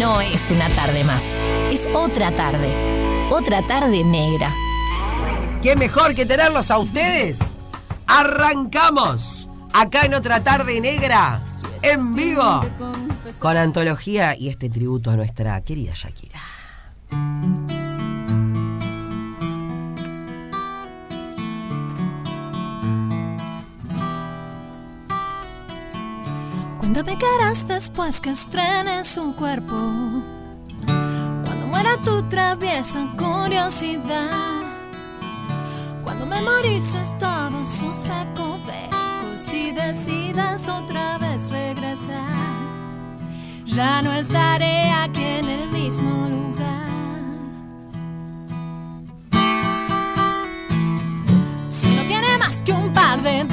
no es una tarde más, es otra tarde, otra tarde negra. ¿Qué mejor que tenerlos a ustedes? Arrancamos acá en otra tarde negra, en vivo, con antología y este tributo a nuestra querida Shakira. Cuéntame qué harás después que estrene su cuerpo. Cuando muera tu traviesa curiosidad. Cuando memorices todos sus recovecos y decidas otra vez regresar. Ya no estaré aquí en el mismo lugar. Si no tiene más que un par de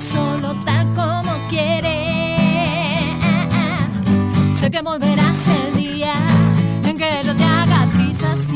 solo tal como quiere, sé que volverás el día en que yo te haga trizas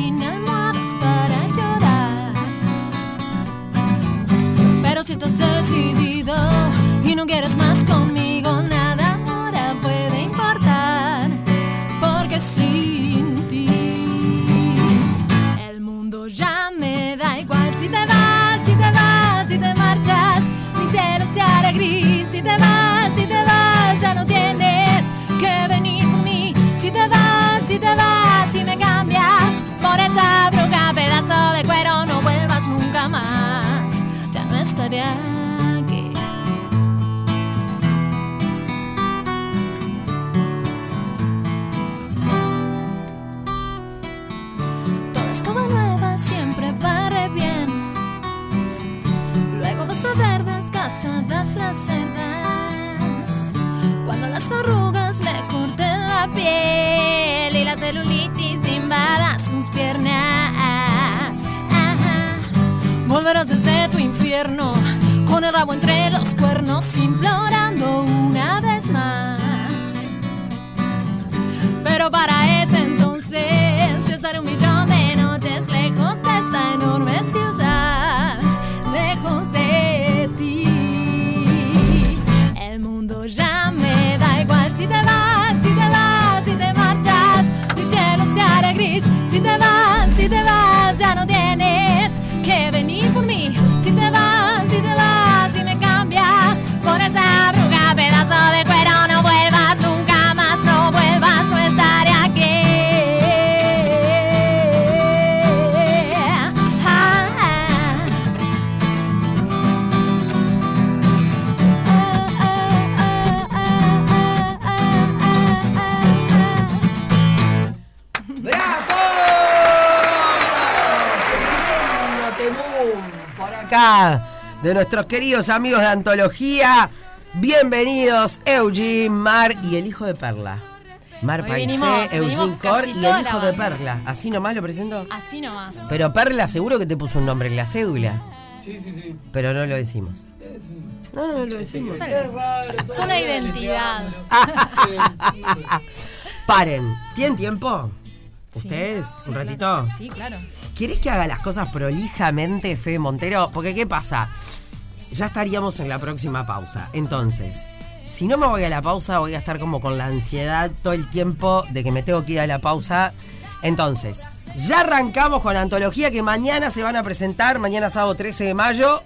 cuero, no vuelvas nunca más. Ya no estaré aquí. Toda escoba nueva siempre barre bien. Luego vas a ver desgastadas las cerdas. Cuando las arrugas le corten la piel y la celulitis invada sus piernas. Volverás desde tu infierno con el rabo entre los cuernos, implorando una vez más. Pero para ese entonces yo estaré un de nuestros queridos amigos de Antología. Bienvenidos, Eugene, Mar y el hijo de Perla. Mar Paisé, Eugene Cor y el hijo de banda. Perla. ¿Así nomás lo presento? Así nomás. Pero Perla seguro que te puso un nombre en la cédula. Sí, sí, sí. Pero no lo decimos. No, no lo decimos. Es raro. Es una identidad. Paren, ¿tienen tiempo? ¿Ustedes? Sí, ¿Un ratito? Sí, claro. ¿Quieres que haga las cosas prolijamente, Fede Montero? Porque ¿qué pasa? Ya estaríamos en la próxima pausa. Entonces, si no me voy a la pausa, voy a estar como con la ansiedad todo el tiempo de que me tengo que ir a la pausa. Entonces, ya arrancamos con la antología que mañana se van a presentar, mañana sábado 13 de mayo.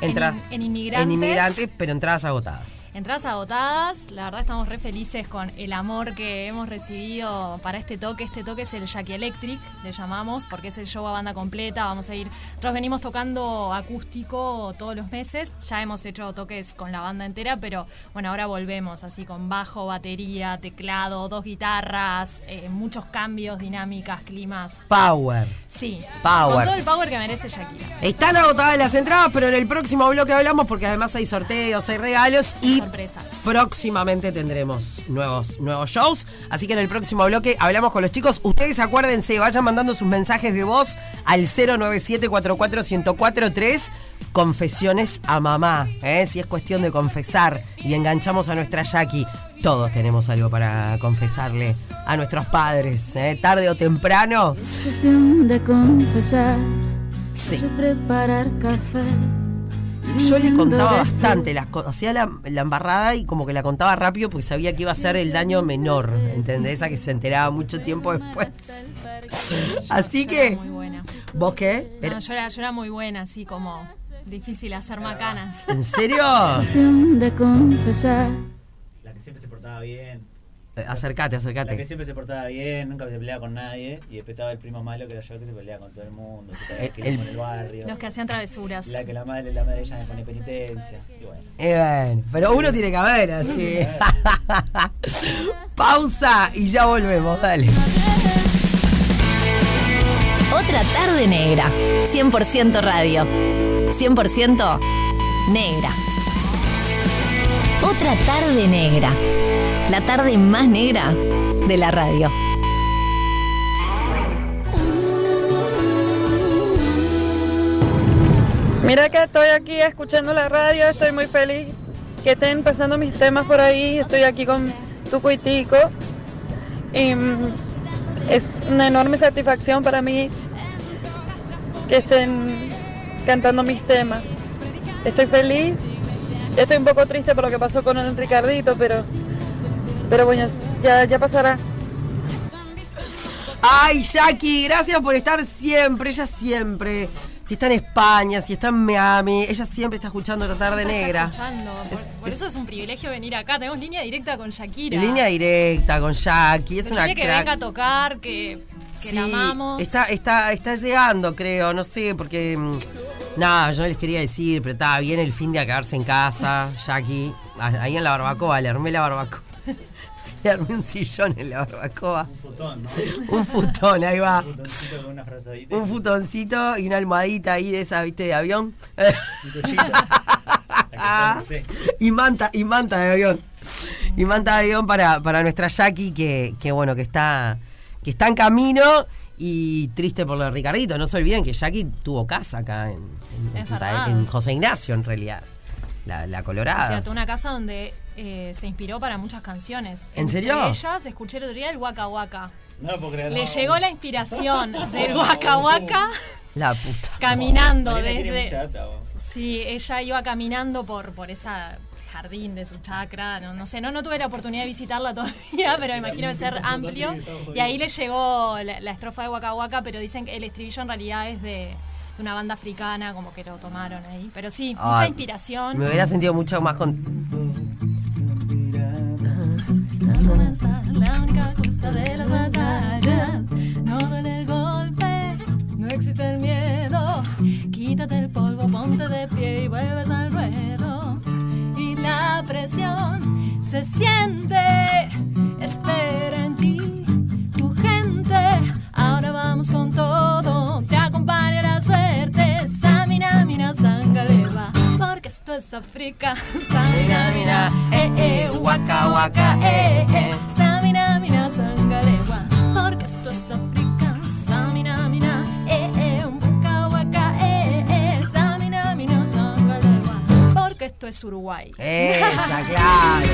Entra- en Inmigrantes. En Inmigrantes, pero entradas agotadas. Entradas agotadas, la verdad estamos re felices con el amor que hemos recibido para este toque. Este toque es el Jackie Electric, le llamamos, porque es el show a banda completa. Vamos a ir, nosotros venimos tocando acústico todos los meses, ya hemos hecho toques con la banda entera, pero bueno, ahora volvemos así con bajo, batería, teclado, dos guitarras, eh, muchos cambios, dinámicas, climas. Power. Sí, Power. con todo el power que merece Shakira. Están agotadas las entradas, pero en el próximo próximo bloque hablamos porque además hay sorteos, hay regalos y Sorpresas. próximamente tendremos nuevos, nuevos shows. Así que en el próximo bloque hablamos con los chicos. Ustedes acuérdense, vayan mandando sus mensajes de voz al 097-44-1043. Confesiones a mamá, ¿eh? si es cuestión de confesar y enganchamos a nuestra Jackie. Todos tenemos algo para confesarle a nuestros padres, ¿eh? tarde o temprano. Es cuestión de confesar. Sí. Preparar café. Yo le contaba bastante las cosas, hacía la, la embarrada y como que la contaba rápido porque sabía que iba a ser el daño menor, ¿entendés? Esa que se enteraba mucho tiempo después. Así que, Muy buena. ¿vos qué? No, yo, era, yo era muy buena, así como difícil hacer macanas. ¿En serio? La que siempre se portaba bien. Eh, Acércate, La que siempre se portaba bien, nunca se peleaba con nadie. Y después estaba el primo malo que era yo que se peleaba con todo el mundo. Que estaba El- el barrio. Los que hacían travesuras. La que la madre, la madre ella me pone penitencia. Y bueno. Eh, bueno, pero uno tiene que haber así. Pausa y ya volvemos, dale. Otra tarde negra. 100% radio. 100% negra. Otra tarde negra. La tarde más negra de la radio. Mira que estoy aquí escuchando la radio, estoy muy feliz que estén pasando mis temas por ahí, estoy aquí con Tuco y Tico. Y mm, es una enorme satisfacción para mí que estén cantando mis temas. Estoy feliz, estoy un poco triste por lo que pasó con el Ricardito, pero, pero bueno, ya, ya pasará. Ay, Jackie, gracias por estar siempre, ella siempre. Si está en España, si está en Miami, ella siempre está escuchando esta tarde Siempre está negra. escuchando. Por, Es- por es- eso es un privilegio venir acá. Tenemos línea directa con Shakira. Línea directa con Jackie, es una que crack. venga a tocar, que, que la amamos. Está, está, está llegando, creo, no sé, porque. mm, Nada, yo les quería decir, pero estaba bien el fin de a quedarse en casa, Jackie. Ahí en la barbacoa, le armé la barbacoa. Armé un sillón en la barbacoa. Un futón, ¿no? Un futón, ahí va. Un futoncito con una frazadita. Un futoncito y una almohadita ahí de esas, viste, de avión. Ah, y manta, y manta de avión. Y manta de avión para, para nuestra Jackie, que, que bueno, que está, que está en camino y triste por lo de Ricardito. No se olviden que Jackie tuvo casa acá en, Es José Ignacio, en realidad. La, la Es Colorada. cierto, una casa donde eh, se inspiró para muchas canciones. ¿En Entre serio? ellas, escuché el otro día el Waka Waka. No lo puedo creer. Le no. llegó la inspiración del Waka Waka La puta. caminando Marina tiene mucha desde... Sí, ella iba caminando por, por esa jardín de su chacra, no, no sé, no, no tuve la oportunidad de visitarla todavía, pero imagino que ser amplio. Y ahí le llegó la, la estrofa de Waka Waka, pero dicen que el estribillo en realidad es de, de una banda africana, como que lo tomaron ahí. Pero sí, mucha inspiración. Me hubiera sentido mucho más con. La única costa de las batallas. No duele el golpe, no existe el miedo. Quítate el polvo, ponte de pie y vuelves al ruedo. Y la presión se siente, espera en ti, tu gente. Ahora vamos con todo, te acompaña la suerte. Samina, mina, sangaleva, porque esto es África. Samina, mina, eh, eh, waka, waka, eh, eh. Esto es Uruguay. Esa, claro.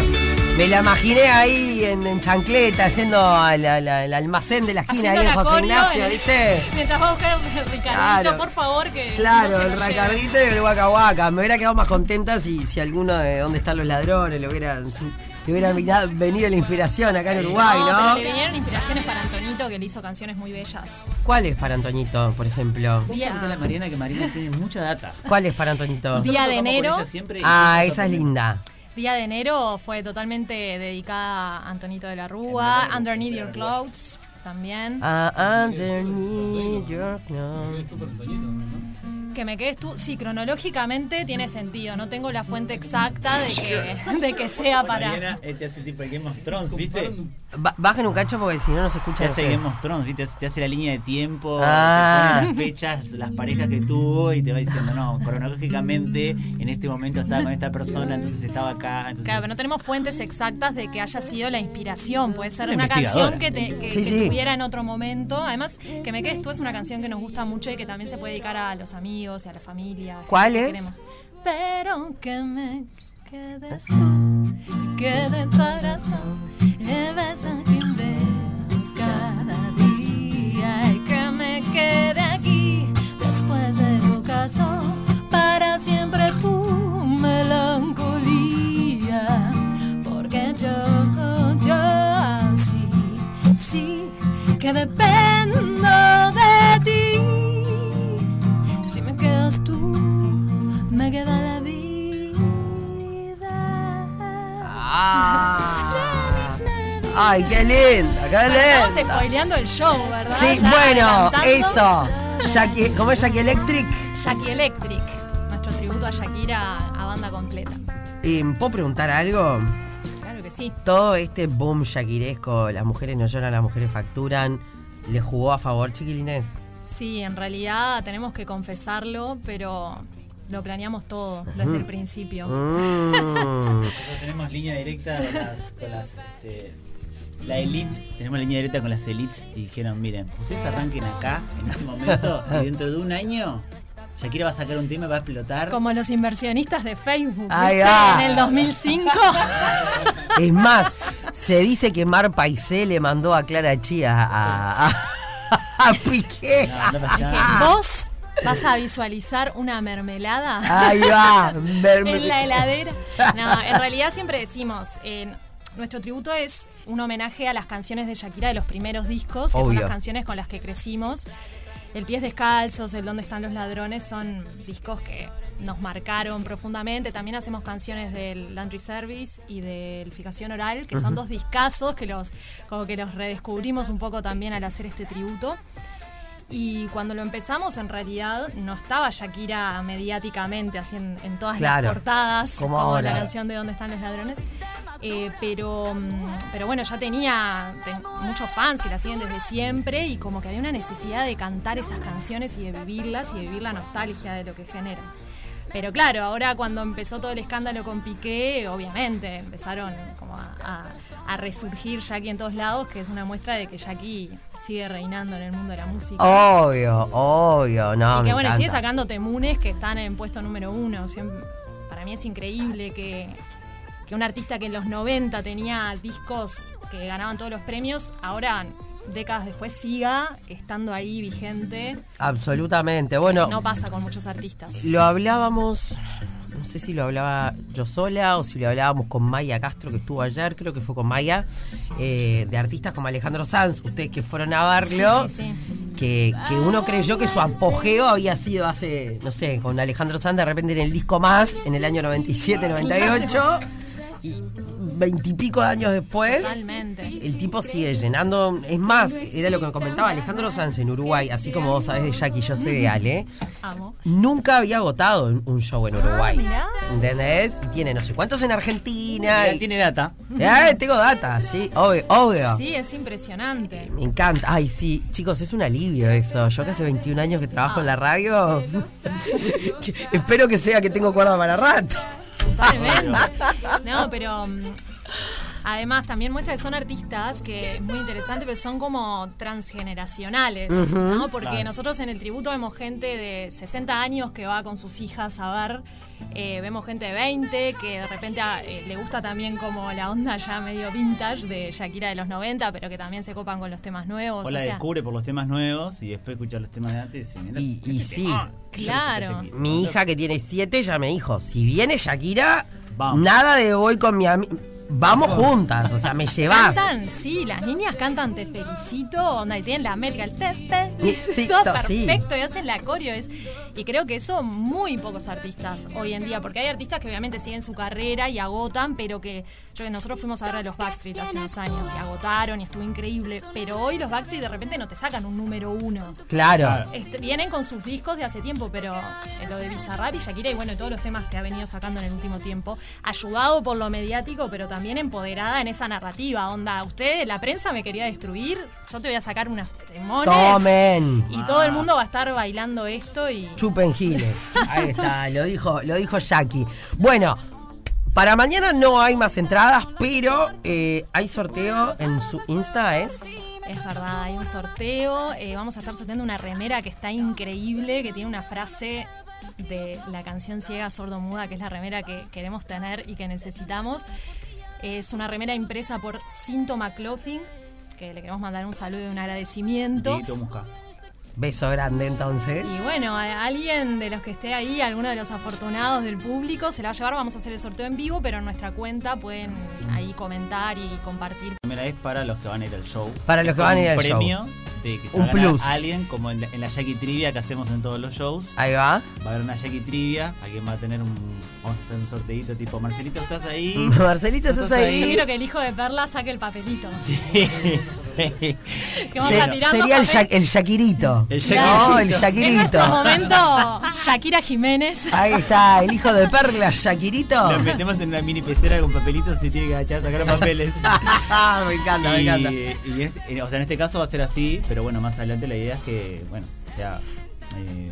Me la imaginé ahí en, en chancleta, yendo al, al- al almacén de la esquina, ahí en José coreo Ignacio, ¿viste? Mientras va a buscar el Ricardito, Claro. por favor, que Claro, no el lo lleve. racardito y el Waka. Me hubiera quedado más contenta si, si alguno de dónde están los ladrones le hubiera, le hubiera mirado- venido la inspiración acá en Uruguay, no, ¿no? pero le vinieron inspiraciones para Antonito, que le hizo canciones muy bellas. ¿Cuál es para Antoñito, por ejemplo? Día- a Mariana que Mariana tiene mucha data. ¿Cuál es para Antoñito? Día de enero. Ah, esa es linda. Día de enero fue totalmente dedicada a Antonito de la Rúa, Underneath Your Clothes también. Ah, underneath your nose. Que me quedes tú, sí, cronológicamente tiene sentido. No tengo la fuente exacta de que, de que sea para. Mariana te hace tipo el Game of Thrones, ¿viste? Ba- bajen un cacho porque si no, no se escucha. Te hace Game of Thrones, ¿viste? Te hace la línea de tiempo, Ah. te pone las fechas, las parejas que tuvo y te va diciendo, no, cronológicamente en este momento estaba con esta persona, entonces estaba acá. Entonces, Claro, pero no tenemos fuentes exactas de que haya sido la inspiración. Puede ser una canción que, te, que, Sí, que sí. tuviera en otro momento. Además, que me quedes tú es una canción que nos gusta mucho y que también se puede dedicar a los amigos y a la familia. ¿Cuál que es? queremos. Pero que me quedes tú, quede tu corazón, y ves a quien ves cada día y que me quede aquí después del ocaso para siempre tu melancolía porque yo, yo así, sí que dependo Ay, qué linda, qué Estamos linda. spoileando el show, ¿verdad? Sí, Ya bueno, eso. Jackie, ¿Cómo es Jackie Electric? Jackie Electric, nuestro tributo a Shakira a banda completa. Eh, ¿Puedo preguntar algo? Claro que sí. Todo este boom shakiresco, las mujeres no lloran, las mujeres facturan, ¿le jugó a favor, chiquilines? Sí, en realidad tenemos que confesarlo, pero lo planeamos todo desde el principio. Mm. Nosotros tenemos línea directa con las, con las este, la elite, tenemos línea directa con las elites y dijeron, miren, ustedes arranquen acá en este momento y dentro de un año Shakira va a sacar un tema y va a explotar. Como los inversionistas de Facebook, ¿viste? va. En el 2005. Es más, se dice que Mar Paisé le mandó a Clara Chía a, a, a Piqué. No. ¿Vos vas a visualizar una mermelada? Ahí va. merme- en la heladera. No, en realidad siempre decimos, eh, nuestro tributo es un homenaje a las canciones de Shakira de los primeros discos, que son las canciones con las que crecimos. El Pies Descalzos, El Dónde están los ladrones, son discos que nos marcaron profundamente. También hacemos canciones del Laundry Service y del Fijación Oral, que son dos discazos que los, como que los redescubrimos un poco también al hacer este tributo. Y cuando lo empezamos, en realidad no estaba Shakira mediáticamente, así en, en todas Claro, las portadas, como la canción de ¿Dónde están los ladrones? Eh, pero, mm, pero bueno, ya tenía ten- muchos fans que la siguen desde siempre y como que había una necesidad de cantar esas canciones y de vivirlas y de vivir la nostalgia de lo que generan. Pero claro, ahora cuando empezó todo el escándalo con Piqué, obviamente empezaron como a, a- a resurgir Jackie en todos lados, que es una muestra de que Jackie sigue reinando en el mundo de la música. Obvio, obvio, no. y me que bueno, sigue encanta. sacando temunes que están en puesto número uno. Siempre- para mí es increíble que, que un artista que en los 90 tenía discos que ganaban todos los premios, ahora décadas después siga estando ahí vigente. Absolutamente. Bueno, No pasa con muchos artistas. lo hablábamos, no sé si lo hablaba yo sola o si lo hablábamos con Maya Castro, que estuvo ayer, creo que fue con Maya, eh, de artistas como Alejandro Sanz, ustedes que fueron a verlo. Sí, sí, sí. Que, que uno creyó que su apogeo había sido hace, no sé, con Alejandro Sanz de repente en el disco más, en el año 97, 98, y veintipico años después. Totalmente. El tipo sigue llenando. Es más, era lo que me comentaba Alejandro Sanz en Uruguay, así como vos sabés de Jackie, yo sé de Ale. Amo. Nunca había agotado un- un show en Uruguay. mirá. ¿Entendés? Y tiene no sé cuántos en Argentina. Ya y- tiene data. Eh, tengo data, sí, obvio. obvio. Sí, es impresionante. Me encanta. Ay, sí, chicos, es un alivio eso. Yo que hace 21 años que trabajo en la radio, que- espero que sea que tengo cuerda para rato. Totalmente. No, pero mm, además también muestra que son artistas que es muy interesante, pero son como transgeneracionales, ¿no? Porque Claro. nosotros en el tributo vemos gente de 60 años que va con sus hijas a ver, eh, vemos gente de 20 que de repente ah, eh, le gusta también como la onda ya medio vintage de Shakira de los 90, pero que también se copan con los temas nuevos. O la o sea, descubre por los temas nuevos y después escuchar los temas de antes. Y, mira, Y- este y sí. tema, Claro. Mi hija que tiene 7 ya me dijo, si viene Shakira, Vamos. nada de voy con mi amiga. Vamos juntas, o sea, me llevas. Cantan, sí, las niñas cantan Te felicito, onda, y tienen la métrica, el te Felicito, todo sí. perfecto, y hacen la coreo. Es, y creo que eso muy pocos artistas hoy en día, porque hay artistas que obviamente siguen su carrera y agotan, pero que yo que nosotros fuimos a ver a los Backstreet hace unos años y agotaron y estuvo increíble, pero hoy los Backstreet de repente no te sacan un número uno. Claro. Este, vienen con sus discos de hace tiempo, pero eh, lo de Bizarrap y Shakira y bueno, y todos los temas que ha venido sacando en el último tiempo, ayudado por lo mediático, pero también empoderada en esa narrativa. Onda, usted, la prensa me quería destruir, yo te voy a sacar unas temones. Tomen. Y todo el mundo va a estar bailando esto y. Chupen giles. Ahí está, lo dijo, lo dijo Jackie. Bueno, para mañana no hay más entradas, pero eh, hay sorteo en su Insta, ¿es? Es verdad, hay un sorteo. eh, vamos a estar sorteando una remera que está increíble, que tiene una frase de la canción Ciega Sordo Muda, que es la remera que queremos tener y que necesitamos. Es una remera impresa por Síntoma Clothing, que le queremos mandar un saludo y un agradecimiento. Dieguito Musca. Beso grande entonces. Y bueno, a alguien de los que esté ahí, alguno de los afortunados del público, se la va a llevar. Vamos a hacer el sorteo en vivo, pero en nuestra cuenta pueden ahí comentar y compartir. La primera vez para los que van a ir al show. Para los que van a ir al show. premio de que se Un a plus. alguien, como en la, en la Jackie Trivia que hacemos en todos los shows. Ahí va. Va a haber una Jackie Trivia, alguien va a a un. Vamos a hacer un sorteito tipo, Marcelito, ¿estás ahí? Marcelito, ¿estás ahí? Yo quiero que el hijo de Perla saque el papelito. Sí. Se- sería el, los Sha- papeles. el Shakirito. El No, el Shakirito. Shakirito. nuestro momento Shakira Jiménez. Ahí está, el hijo de Perla, Shakirito. Lo metemos en una mini pecera con papelitos y tiene que agachar a sacar los papeles. me encanta, me encanta. y este- eh, o sea, en este caso va a ser así, pero bueno, más adelante la idea es que, bueno, sea eh,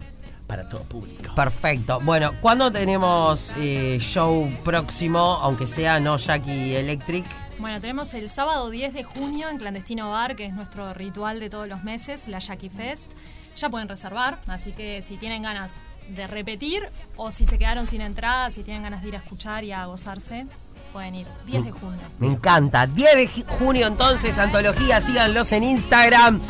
para todo público. Perfecto. Bueno, ¿cuándo tenemos eh, show próximo, aunque sea no Jackie Electric? Bueno, tenemos el sábado 10 de junio en Clandestino Bar, que es nuestro ritual de todos los meses, la Jackie Fest. Ya pueden reservar, así que si tienen ganas de repetir o si se quedaron sin entrada, si tienen ganas de ir a escuchar y a gozarse, pueden ir. 10 de junio. Me encanta. 10 de ju- junio entonces, antología, síganlos en Instagram.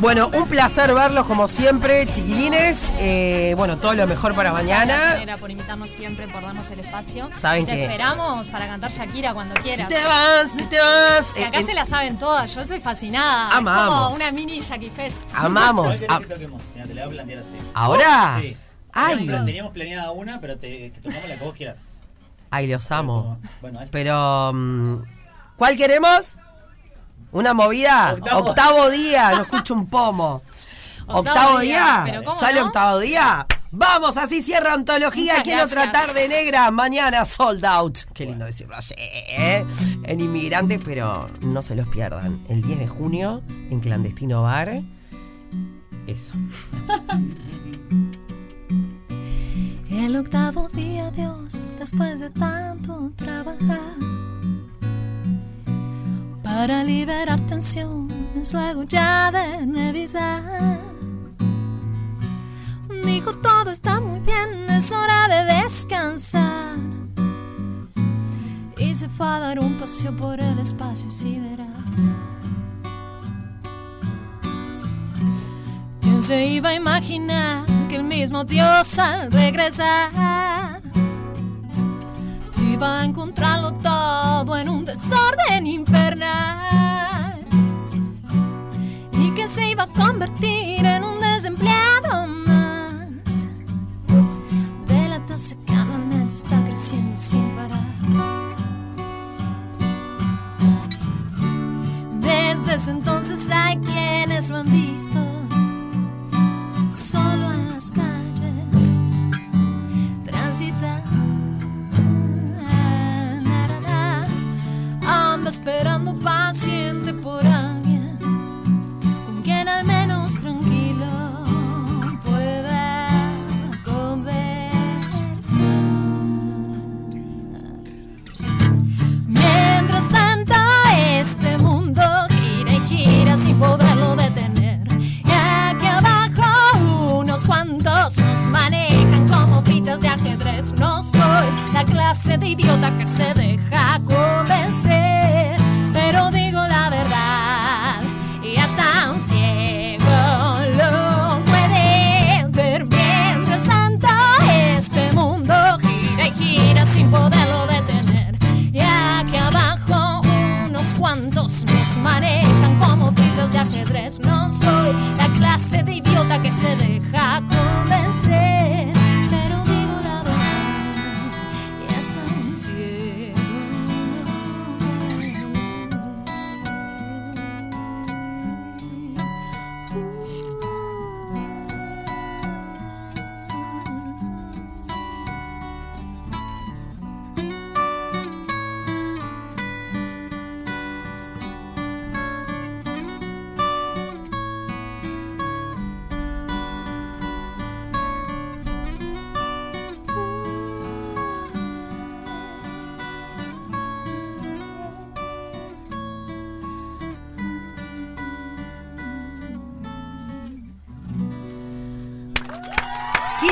Bueno, un placer verlos como siempre, chiquilines. Eh, bueno, todo lo mejor para Gracias, mañana. Nera, por invitarnos siempre, por darnos el espacio. Saben Te que- esperamos para cantar Shakira cuando Si quieras. te vas, si te vas. Que acá Eh, se la saben todas, yo estoy fascinada. Amamos. Es como una mini Jackie Fest. amamos. ¿Cuál querés Ah? Mira, te la voy a plantear así. ¿Ahora? Sí. Ay. Teníamos, teníamos planeada una, pero te, que tocamos la que vos quieras. Ay, los amo. Bueno, Pero, mm, ¿cuál queremos? ¿Una movida? Octavo. Octavo, día, no escucho un pomo. Octavo Octavo, día, día, pero ¿cómo ¿sale no? octavo día? Vamos, así cierra antología. Muchas Quiero gracias. tratar de negra. Mañana sold out. Qué lindo decirlo así, ¿eh? En Inmigrantes, pero no se los pierdan. El 10 de junio en Clandestino Bar. Eso. El octavo día, Dios, después de tanto trabajar. Para liberar tensiones, luego ya de revisar. Dijo todo está muy bien, es hora de descansar. Y se fue a dar un paseo por el espacio sideral. ¿Quién se iba a imaginar que el mismo Dios al regresar iba a encontrarlo todo en un desorden infernal? Y que se iba a convertir en un desempleado clase de idiota que se deja convencer, pero digo la verdad. Y hasta un ciego lo puede ver. Mientras tanto, este mundo gira y gira sin poderlo detener. Y aquí abajo ajedrez. Nos manejan como fichas de ajedrez. No soy la clase de idiota que se deja convencer.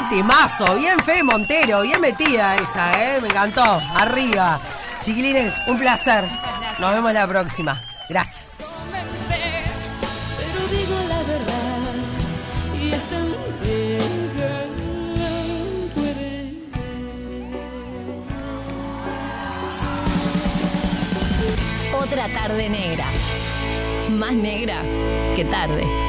Temazo! Bien Fe Montero, bien metida esa, ¿eh? Me encantó. Arriba. Chiquilines, un placer. gracias. Nos vemos la próxima. Gracias. Otra tarde negra. Más negra que tarde.